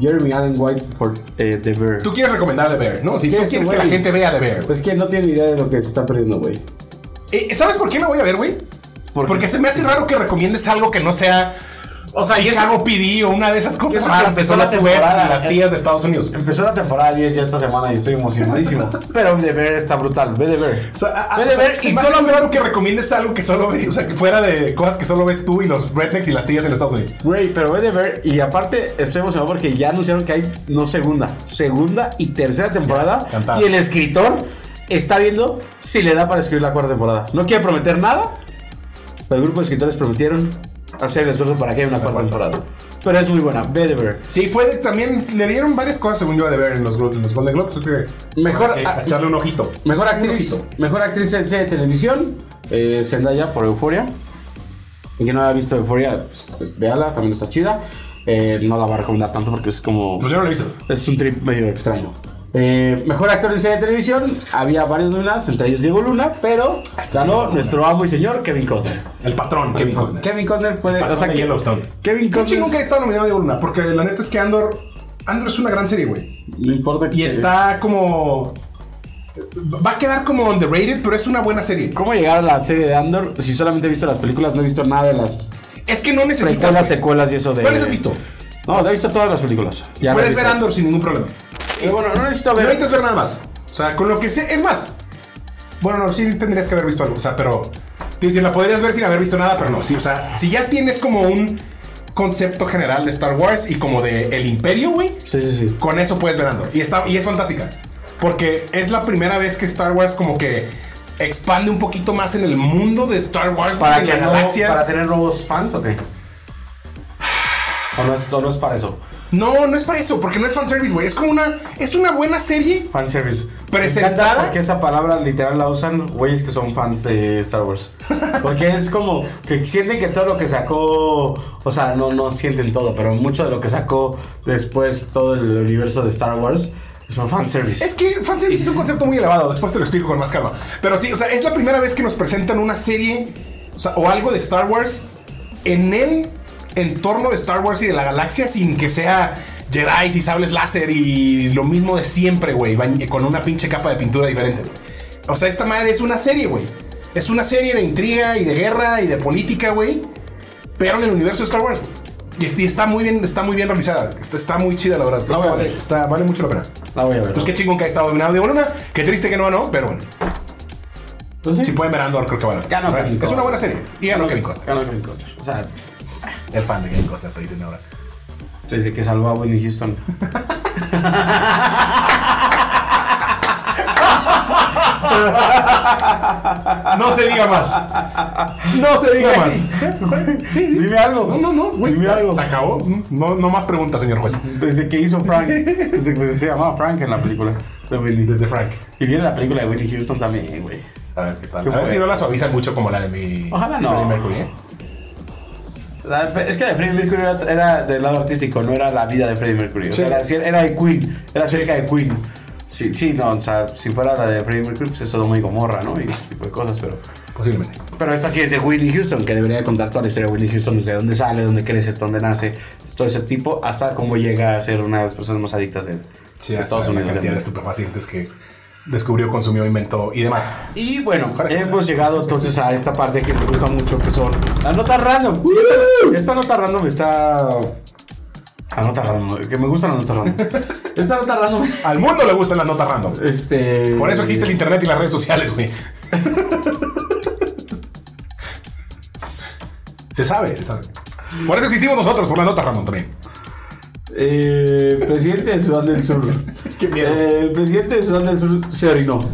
Jeremy Allen White por eh, The Bear. Tú quieres recomendar The Bear, ¿no? Si ¿Qué tú es, quieres que la gente vea The Bear. Pues que no tiene idea de lo que se está perdiendo, güey. Eh, ¿Sabes por qué la voy a ver, güey? Porque- Porque se me hace raro que recomiendes algo que no sea. O sea, Chicago PD o una de esas cosas raras empezó la temporada, en las eh. tías de Estados Unidos. Empezó la temporada 10 ya esta semana y estoy emocionadísimo. Pero The Bear está brutal. Ve The Bear. O sea, Ve sea, Bear y solo raro que recomiendes algo que solo ves, o sea, que fuera de cosas que solo ves tú y los rednecks y las tías en Estados Unidos. Güey, pero ve The Bear y aparte estoy emocionado porque ya anunciaron que hay no segunda, segunda y tercera temporada. y el escritor está viendo si le da para escribir la cuarta temporada. No quiere prometer nada, pero el grupo de escritores prometieron hacer el esfuerzo para que haya una cuarta temporada. Pero es muy buena, ve The Bear. Sí, fue de- también le dieron varias cosas según yo a The Bear en los, Glo- en los Golden Globes. así que- Mejor- que- ah, echarle un ojito. Mejor actriz, ojito. mejor actriz en serie de televisión, eh, Zendaya por Euforia. Y que no haya visto Euforia, pues, pues, véala, también está chida. Eh, no la va a recomendar tanto porque es como. Pues yo no lo he visto. Es un trip medio extraño. Eh, mejor actor en serie de televisión, había varios nominados, entre ellos Diego Luna, pero ganó nuestro amo y señor Kevin Costner. El patrón, Kevin Costner. Kevin Costner puede. O sea, de que- Yellowstone. Kevin Costner. haya estado nominado Diego Luna, porque la neta es que Andor. Andor es una gran serie, güey. No importa que Y está como. Va a quedar como underrated, pero es una buena serie. ¿Cómo llegar a la serie de Andor? Si solamente he visto las películas, no he visto nada de las Es que no necesitas. güey. secuelas y eso de. ¿Cuáles has visto? No, he visto todas las películas. Ya Puedes las ver. Andor sin ningún problema. Pero bueno, no necesito No ver. necesitas ver nada más. O sea, con lo que sé. Es más. Bueno, no, sí tendrías que haber visto algo. O sea, pero. Te decir, la podrías ver sin haber visto nada, pero no. Sí, o sea, si ya tienes como un concepto general de Star Wars y como de el Imperio, güey. Sí, sí, sí. Con eso puedes ver Andor. Y, está, y es fantástica. Porque es la primera vez que Star Wars como que expande un poquito más en el mundo de Star Wars. Para que la no- galaxia. para tener nuevos fans, ok. O no es, o no es para eso. No, no es para eso, porque no es fanservice, güey. Es como una. Es una buena serie. Fanservice. Presentada- Porque esa palabra literal la usan güeyes que son fans de Star Wars. Porque es como que sienten que todo lo que sacó. O sea, no, no sienten todo, pero mucho de lo que sacó después todo el universo de Star Wars es un fanservice. Es que fanservice es un concepto muy elevado, después te lo explico con más calma. Pero sí, o sea, es la primera vez que nos presentan una serie o, sea, o algo de Star Wars en el entorno de Star Wars y de la galaxia sin que sea Jedi y sables láser y lo mismo de siempre, güey, con una pinche capa de pintura diferente, güey. O sea, esta madre es una serie, güey. Es una serie de intriga y de guerra y de política, güey. Pero en el universo de Star Wars. Y est- y está muy bien, está muy bien realizada. Está, está muy chida, la verdad. La voy a vale, ver. está- vale mucho la pena. La voy a ver. Entonces, qué chingón que ha estado dominado de Luna. Qué triste que no ganó, pero bueno. Pues. Si pueden ver Andor, creo que vale. Ganó ¿verdad? Kevin Es una buena serie. Y ganó Kevin Costner. Ganó Kevin Costner. O sea, El fan de Kevin Costner, te dicen ahora. desde que salvó a Whitney Houston. No se diga más. No se diga más. Dime algo. No, no, no, güey. Dime algo. Se acabó. No, no más preguntas, señor juez. Desde que hizo Frank. Desde que se llamaba Frank en la película de. Desde Frank. Y viene la película de Whitney Houston también, güey. A ver qué tal. A ver si no la suavizan mucho como la de mi. Ojalá no. Mercury, ¿eh? La- Es que de Freddie Mercury era, era del lado artístico, no era la vida de Freddie Mercury. O sea, Sí. era, era de Queen, era cerca de Queen. Sí, sí, no, o sea, si fuera la de Freddie Mercury, pues es Sodoma y Gomorra, ¿no? Y ese tipo de cosas, pero... Posiblemente. Pero esta sí es de Whitney Houston, que debería contar toda la historia de Whitney Houston, desde dónde sale, dónde crece, dónde nace, todo ese tipo, hasta cómo llega a ser una de las personas más adictas de, Sí, Estados hasta la Unidos. cantidad de estupefacientes que descubrió, consumió, inventó y demás. Y bueno, hemos llegado entonces a esta parte que me gusta mucho, que son las notas random. Esta, esta nota random está... La nota random, que me gusta la nota random. Esta nota random... Al mundo le gustan las notas random. Este... Por eso existe el internet y las redes sociales, güey. se sabe, se sabe. Por eso existimos nosotros, por las notas random también. Eh, presidente de Sudán del Sur. Qué miedo. Eh, el presidente de Sudán del Sur se orinó.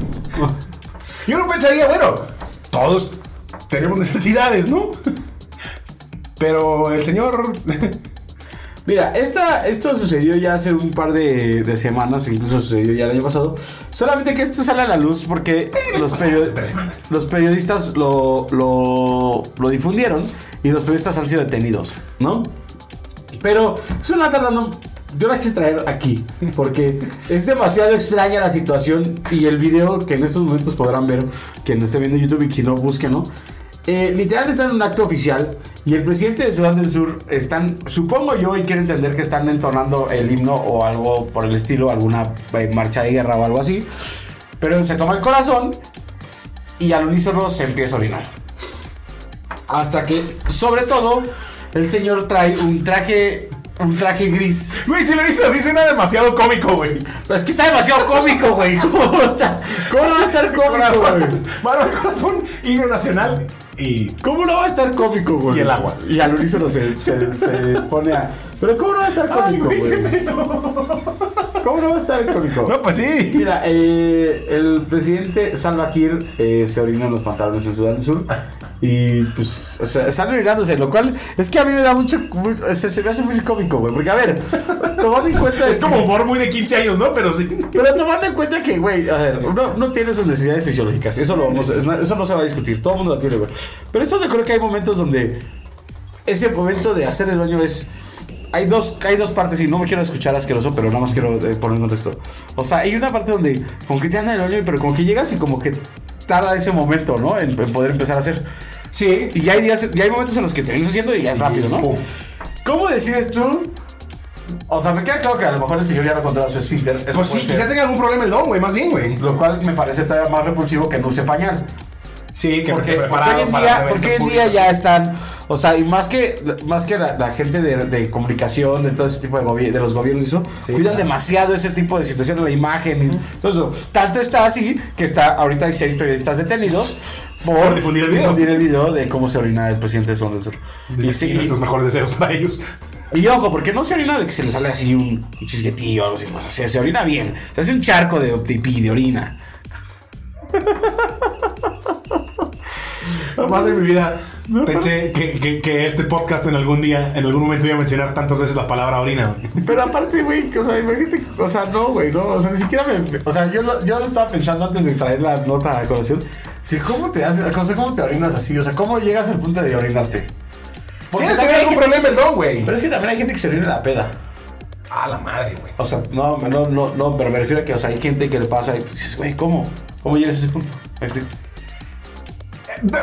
Y uno pensaría, bueno, todos tenemos necesidades, ¿no? Pero el señor. Mira, esta, esto sucedió ya hace un par de, de semanas, incluso sucedió ya el año pasado. Solamente que esto sale a la luz porque los, tres semanas. los periodistas lo, lo, lo difundieron y los periodistas han sido detenidos, ¿no? Pero nota random. Yo la quise traer aquí porque es demasiado extraña la situación y el video que en estos momentos podrán ver, quien esté viendo YouTube y quien no busque, ¿no? Eh, literal están en un acto oficial y el presidente de Sudán del Sur están, supongo yo, y quiero entender que están entonando el himno o algo por el estilo, alguna eh, marcha de guerra o algo así. Pero se toma el corazón y al unísono se empieza a orinar. Hasta que, sobre todo, el señor trae un traje, un traje gris. Güey, si lo viste así, suena demasiado cómico, güey. Es que está demasiado cómico, güey. ¿Cómo va a estar, cómo no va a estar cómico, güey? Mano corazón, himno nacional y. ¿Cómo no va a estar cómico, güey? Y el agua. Y al unísono se, se, se pone a... Pero ¿cómo no va a estar cómico, Ay, güey, güey? ¿Cómo no va a estar cómico? No, pues sí. Mira, eh, el presidente Salva Kiir eh, se orina en los pantalones en Sudán del Sur. Y pues, o sea, sale orinándose, lo cual es que a mí me da mucho. mu- o sea, se me hace muy cómico, güey. Porque, a ver, tomando en cuenta. Es como humor muy de 15 años, ¿no? Pero sí. Pero tomando en cuenta que, güey, a ver, uno, uno tiene sus necesidades fisiológicas. Eso, lo vamos, eso no se va a discutir. Todo el mundo lo tiene, güey. Pero esto creo que hay momentos donde ese momento de hacer el baño es. Hay dos, hay dos partes y no me quiero escuchar asqueroso, pero nada más quiero eh, poner en contexto. O sea, hay una parte donde como que te anda el baño, pero como que llegas y como que tarda ese momento, ¿no? En, en poder empezar a hacer. Sí. Y ya hay días, ya hay momentos en los que te vienes haciendo y ya es rápido, ¿no? Pum. ¿Cómo decides tú? O sea, me queda claro que a lo mejor el señor ya no controla su esfínter. Eso Pues sí, ser. quizá tenga algún problema el don, güey, más bien, güey. Lo cual me parece todavía más repulsivo que no use pañal. Sí, que Porque, porque hoy en para día, porque hoy en día ya están, o sea, y más que, más que la, la gente de, de comunicación, de todo ese tipo de, de los gobiernos eso, Sí, cuidan claro. demasiado ese tipo de situaciones, la imagen y todo eso. Tanto está así que está, ahorita hay seis periodistas detenidos por, Por difundir el video. difundir el video de cómo se orina el presidente de Sudán del Sur. Y, sí, Y nuestros mejores deseos para ellos. y ojo, porque no se orina de que se le sale así un, un chisguetillo o algo así. O sea, se orina bien. Se hace un charco de pipí, de orina. Jamás en mi vida pensé que, que- que este podcast en algún día, en algún momento iba a mencionar tantas veces la palabra orina. güey. Pero aparte, güey, o sea, imagínate, o sea, no, güey, no, o sea, ni siquiera me, o sea, yo lo, yo lo estaba pensando antes de traer la nota a colación, si cómo te haces, o sea, cómo te orinas así, o sea, cómo llegas al punto de orinarte. Sí, Porque tiene también hay algún problema don, güey. Pero es que también hay gente que se orina en la peda. A la madre, güey. O sea, no, no, no, no, pero me refiero a que, o sea, hay gente que le pasa y dices, güey, ¿cómo? ¿Cómo llegas a ese punto? Explico.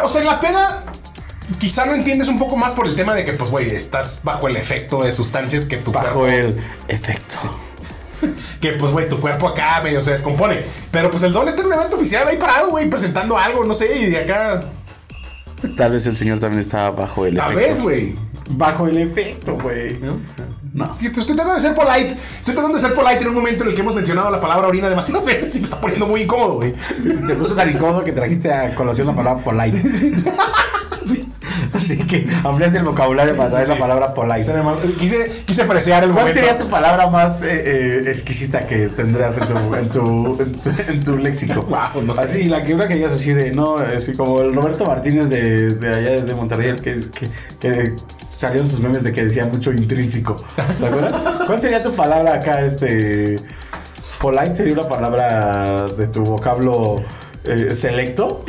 O sea, en la peda quizá lo entiendes un poco más por el tema de que, pues, güey, estás bajo el efecto de sustancias que tu Bajo cuerpo- el efecto. que pues, güey, tu cuerpo acá medio se descompone. Pero pues el don está en un evento oficial ahí parado, güey, presentando algo, no sé, y de acá. Tal vez el señor también estaba bajo el Tal efecto. vez, güey. Bajo el efecto, güey. ¿No? No. Es que estoy tratando de ser polite. Estoy tratando de ser polite en un momento en el que hemos mencionado la palabra orina demasiadas veces y me está poniendo muy incómodo, güey. Te puso tan incómodo que trajiste a colación la palabra polite. Sí. Así que ampliaste el vocabulario para traer la palabra polite. Quise, quise fresear el ¿Cuál momento. sería tu palabra más eh, eh, exquisita que tendrías en tu, en tu, en tu, en tu léxico? Guau, no sé. Así, la que una que digas así de, no, así como el Roberto Martínez de, de allá de Monterrey, el que, que, que salieron sus memes de que decía mucho intrínseco. ¿Te acuerdas? ¿Cuál sería tu palabra acá, este... Polite sería una palabra de tu vocablo eh, selecto?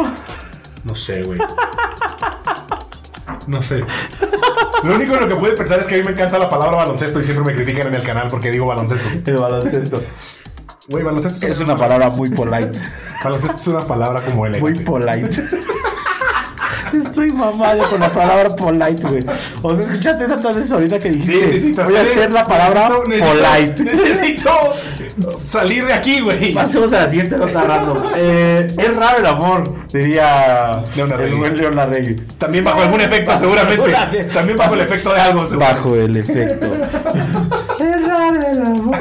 No sé, güey. No sé. Lo único en lo que pude pensar es que a mí me encanta la palabra baloncesto y siempre me critican en el canal porque digo baloncesto. El baloncesto. Güey, baloncesto Es una palabra muy polite. baloncesto es una palabra como Muy elegante. polite. Estoy mamado con la palabra polite, güey. O sea, escuchaste tantas veces ahorita que dijiste. pero voy a hacer la palabra necesito- polite. Necesito salir de aquí, güey. Pasemos a la siguiente nota random. Eh, es raro el amor, diría Leon Larregui. el buen Leon Larregui. También bajo algún efecto, seguramente. También bajo el efecto de algo, seguro. Bajo el efecto. es raro el amor.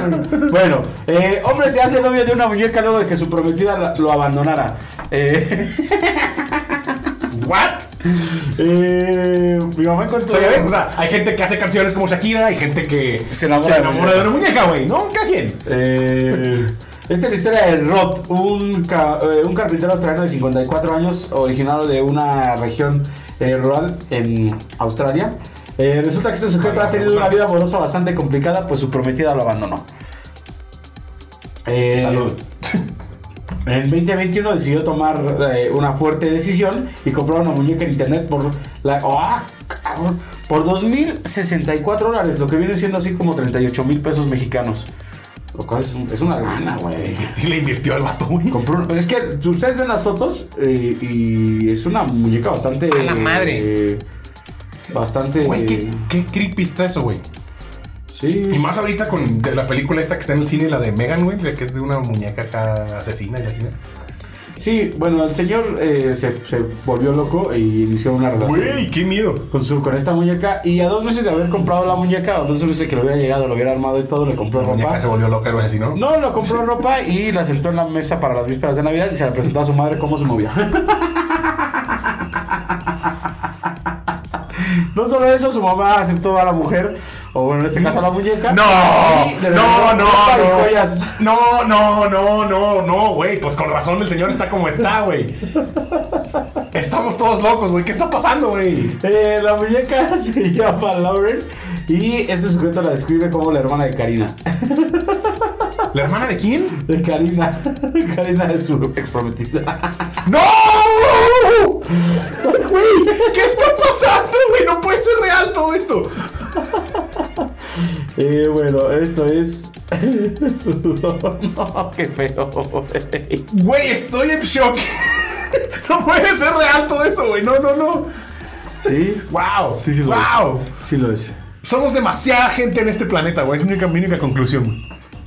Bueno, eh, hombre se hace novio de una muñeca luego de que su prometida lo abandonara. Eh, ¿What? Eh, mi mamá encontró. Ves, o sea, hay gente que hace canciones como Shakira, hay gente que Se enamora de de una muñeca, güey, ¿no? ¿Cada quien? Eh, esta es la historia de Rod, un, ca- eh, un carpintero australiano de 54 años, originario de una región eh, rural en Australia. Eh, resulta que este sujeto ha tenido una vida amorosa bastante complicada, pues su prometida lo abandonó. Eh, Salud. En 2021 decidió tomar eh, una fuerte decisión y comprar una muñeca en internet por la ¡Ah, cabrón! por 2.064 dólares, lo que viene siendo así como 38 mil pesos mexicanos. Lo cual es, un- es una lana, güey. Y le invirtió al vato, güey. Pero es que si ustedes ven las fotos eh, y es una muñeca bastante. A la madre. eh, bastante. Güey, qué, qué creepy está eso, güey. Sí. Y más ahorita con de la película esta que está en el cine, la de Megan, güey, la que es de una muñeca acá asesina y así. Sí, bueno, el señor eh, se, se volvió loco e inició una relación. Güey, qué miedo. con, su, con esta muñeca. Y a dos meses de haber comprado la muñeca, o dos meses que le hubiera llegado, lo hubiera armado y todo, le compró La muñeca se volvió loca, así, ¿no? No, lo compró ropa y la sentó en la mesa para las vísperas de Navidad y se la presentó a su madre como su novia. No solo eso, su mamá aceptó a la mujer, o bueno, en este caso la muñeca. No, no, no, no. No, no, no, no, no, güey. Pues con razón el señor está como está, güey. Estamos todos locos, güey. ¿Qué está pasando, güey? Eh, la muñeca se llama Lauren y este sujeto la describe como la hermana de Karina. ¿La hermana de quién? De Karina. Karina es su ex prometida. ¡No! Güey, ¿qué está pasando, güey? No puede ser real todo esto. Eh, bueno, esto es. no, qué feo, güey. Güey, estoy en shock. No puede ser real todo eso, güey. No, no, no. Sí, Wow. sí, sí lo wow. es. Sí lo es. Somos demasiada gente en este planeta, güey. Es mi única, mi única conclusión, güey.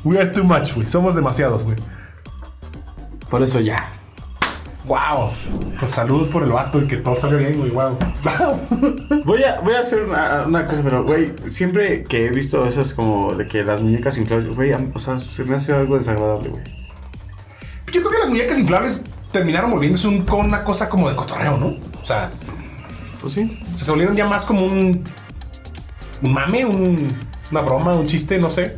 We are too much, güey. Somos demasiados, güey. Por eso ya. Wow. Pues salud por el vato y que todo salió bien, güey. Wow. Voy a, voy a hacer una, una cosa, pero, güey, siempre que he visto esas como de que las muñecas inflables, güey, o sea, se me hace algo desagradable, güey. Yo creo que las muñecas inflables terminaron volviéndose un, con una cosa como de cotorreo, ¿no? O sea, Pues sí. se volvieron ya más como un. Un mame, un, una broma, un chiste, no sé.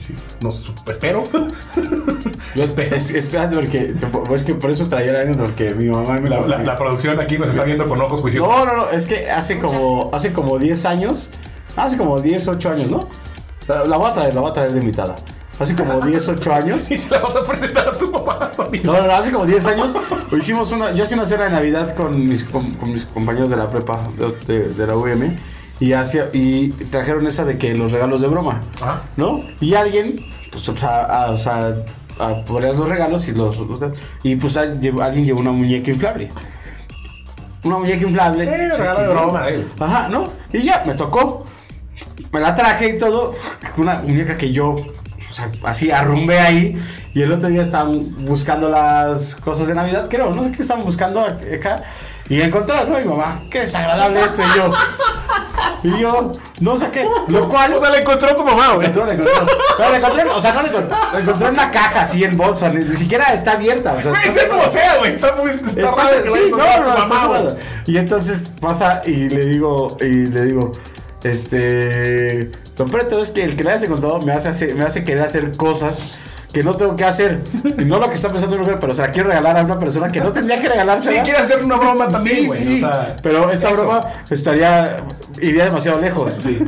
Sí, no espero. Yo espero. Es, porque. Es que por eso traía la anécdota, porque mi mamá me La, la- la producción aquí nos está viendo con ojos juiciosos. No, no, no, es que hace como, hace como 10 años, hace como 10, 8 años, ¿no? La, la voy a traer, la voy a traer de invitada. Hace como 10, 8 años. Y se la vas a presentar a tu mamá. No, no, no, hace como 10 años hicimos una, yo hice una cena de Navidad con mis, con, con mis compañeros de la prepa de, de- de la UM y, hacía, y trajeron esa de que los regalos de broma, Ajá. ¿no? Y alguien, pues, o sea, a- o sea, a- ponías los regalos y los, y pues a- alguien llevó una muñeca inflable. Una muñeca inflable. Eh, Sí, regalo de broma, eh. Ajá, ¿no? Y ya, me tocó. Me la traje y todo. Una muñeca que yo o sea, así arrumbé ahí. Y el otro día estaban buscando las cosas de Navidad, creo, no sé qué estaban buscando acá. Y encontraron, ¿no? Mi mamá, qué desagradable esto. Y yo, y yo, no sé qué. Lo cual. O sea, le encontró a tu mamá, güey. Entró, le encontró. Pero le encontré, o sea, no le encontré. Le encontré en una caja así en bolsa. Ni, ni siquiera está abierta. O sea, Güey, está como sea, güey. Está muy. Está, Está, raro que sí, no, encontrar no, está mamá. Y entonces pasa y le digo, y le digo, este, lo todo es que el que le hayas encontrado me hace, hacer- me hace querer hacer cosas que no tengo que hacer. Y no lo que está pensando en mujer, pero se la quiero regalar a una persona que no tendría que regalarse. Sí, quiere hacer una broma también, Sí, güey. sí, sí. O sea, pero esta eso. broma estaría iría demasiado lejos. Sí.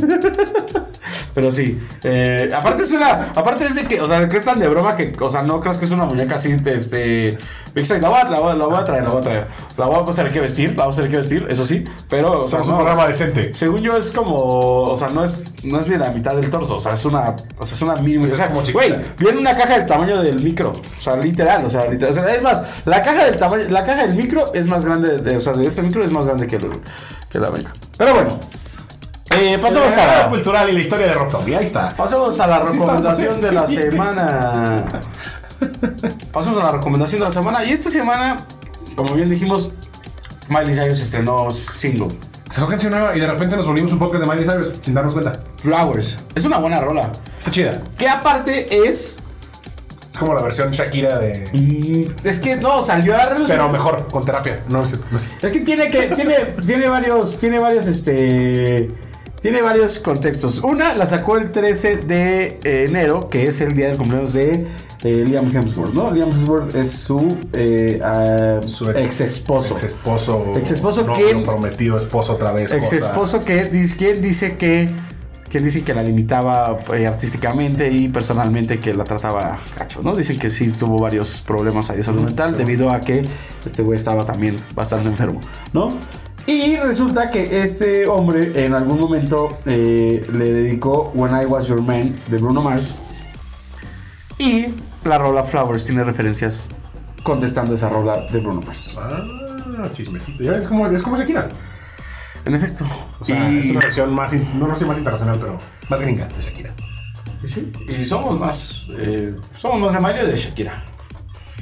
Pero sí, eh, aparte es una, aparte es de que, o sea, que es tan de broma que, o sea, no creas que es una muñeca así, este, Big Size, la voy, a, la, voy, la voy a traer, la voy a traer, la voy a tener que vestir, la vamos a tener que vestir, eso sí, pero, o sea, Somos un no, programa decente. según yo es como, o sea, no es, no es ni la mitad del torso, o sea, es una, o sea, es una mínima, Pues es o sea, como güey, viene una caja del tamaño del micro, o sea, literal, o sea, literal, o sea, es más, la caja del tamaño, la caja del micro es más grande, de- o sea, de este micro es más grande que, el- que la meca. Pero bueno, eh, pasamos a la cultural y la historia de Zombie. Ahí está. Pasamos a la recomendación de la semana. Pasamos a la recomendación de la semana. Y esta semana, como bien dijimos, Miley Cyrus estrenó single. Sacó canción nueva y de repente nos volvimos un podcast de Miley Cyrus sin darnos cuenta. Flowers. Es una buena rola. Está chida. Que aparte es. Es como la versión Shakira de. mm, Es que no, salió a relucir. Pero mejor, con terapia. No, es cierto. No sé. Es que tiene que. Tiene, tiene varios. Tiene varios. Este. Tiene varios contextos. Una la sacó el 13 de enero, que es el día del cumpleaños de eh, Liam Hemsworth, ¿no? Liam Hemsworth es su, eh, Su ex, esposo. Ex esposo. Ex esposo que- prometido esposo otra vez. Ex cosa. esposo que dice, quien dice que. Quien dice que la limitaba eh, artísticamente y personalmente que la trataba gacho, ¿no? Dicen que sí tuvo varios problemas ahí de salud mental debido a que este güey estaba también bastante enfermo, ¿no? Y resulta que este hombre en algún momento eh, le dedicó When I Was Your Man de Bruno Mars. Y la rola Flowers tiene referencias contestando esa rola de Bruno Mars. Ah, chismecito. Ya Es como, es como Shakira. En efecto. O sea, Y- es una versión más, in- no, no sé más internacional, pero más gringa de Shakira. Sí, y somos más. eh, somos más de Miley o de Shakira.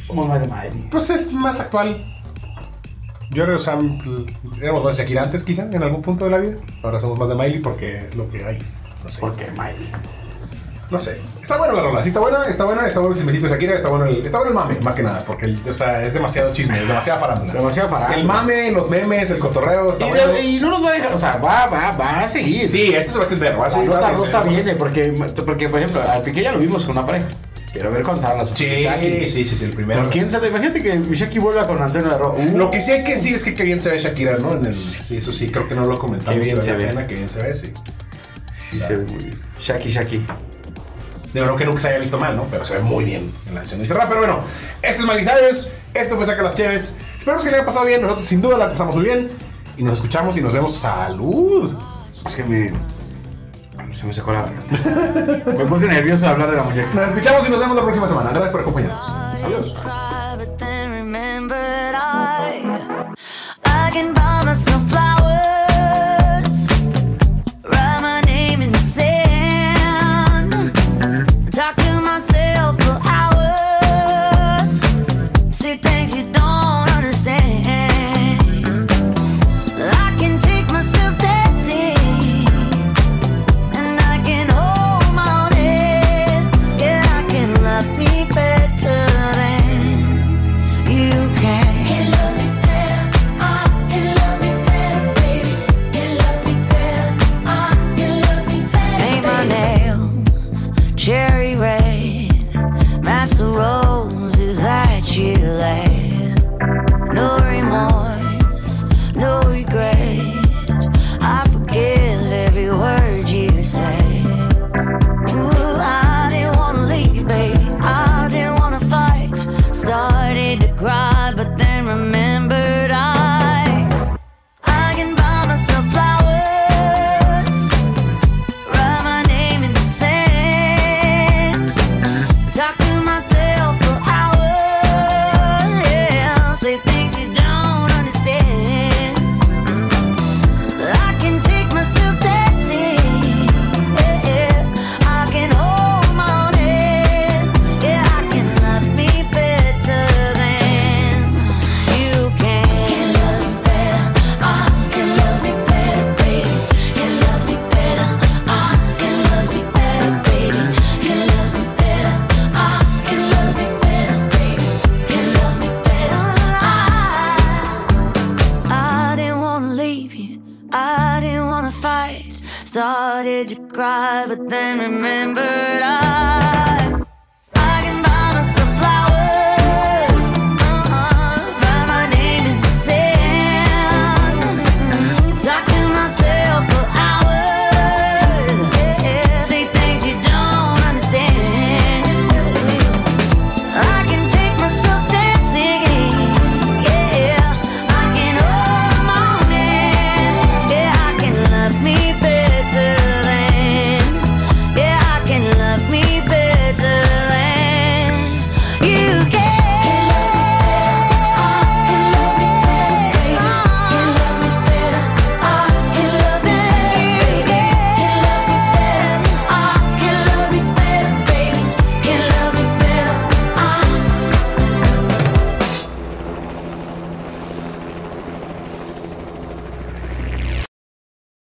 Somos más de Miley. Pues es más actual. Yo creo, o sea, éramos más de Shakira antes, quizá, en algún punto de la vida. Ahora somos más de Miley porque es lo que hay. No sé. ¿Por qué Miley? No sé. Está buena la rola, sí está buena, está buena, está bueno el chismecito de Shakira, está bueno el, está bueno el mame, más que nada, porque el- o sea, es demasiado chisme, es demasiada farándula. Demasiada farándula. El mame, los memes, el cotorreo, está Y, bueno. de- y no nos va a dejar. O sea, va, va, va a seguir. Sí, esto se va a extender, va a La seguir. va a nota seguir, rosa viene porque, porque, por ejemplo, al Piqué ya lo vimos con una pareja. Quiero ver cuándo salgan las Sí, sí, sí, sí, el primero. ¿Con quién sabe? Imagínate que Shaki vuelva con Antonio de. Uh, Lo que sí hay que decir es que qué bien se ve Shakira, ¿no? En el, sí, eso sí, creo que no lo comentamos. Qué bien se ve. pena, Qué bien se ve, sí. sí se ve muy bien. Shaki, Shaki. Digo, no que nunca se haya visto mal, ¿no? Pero se ve muy bien en la edición cerrada. Pero bueno, este es Cyrus. Esto fue Saca las Cheves. Esperemos que le haya pasado bien. Nosotros sin duda la pasamos muy bien. Y nos escuchamos y nos vemos. ¡Salud! Es que me. Se me secó la garganta. me puse nervioso de hablar de la muñeca. Nos escuchamos y nos vemos la próxima semana. Gracias por acompañarnos. Adiós.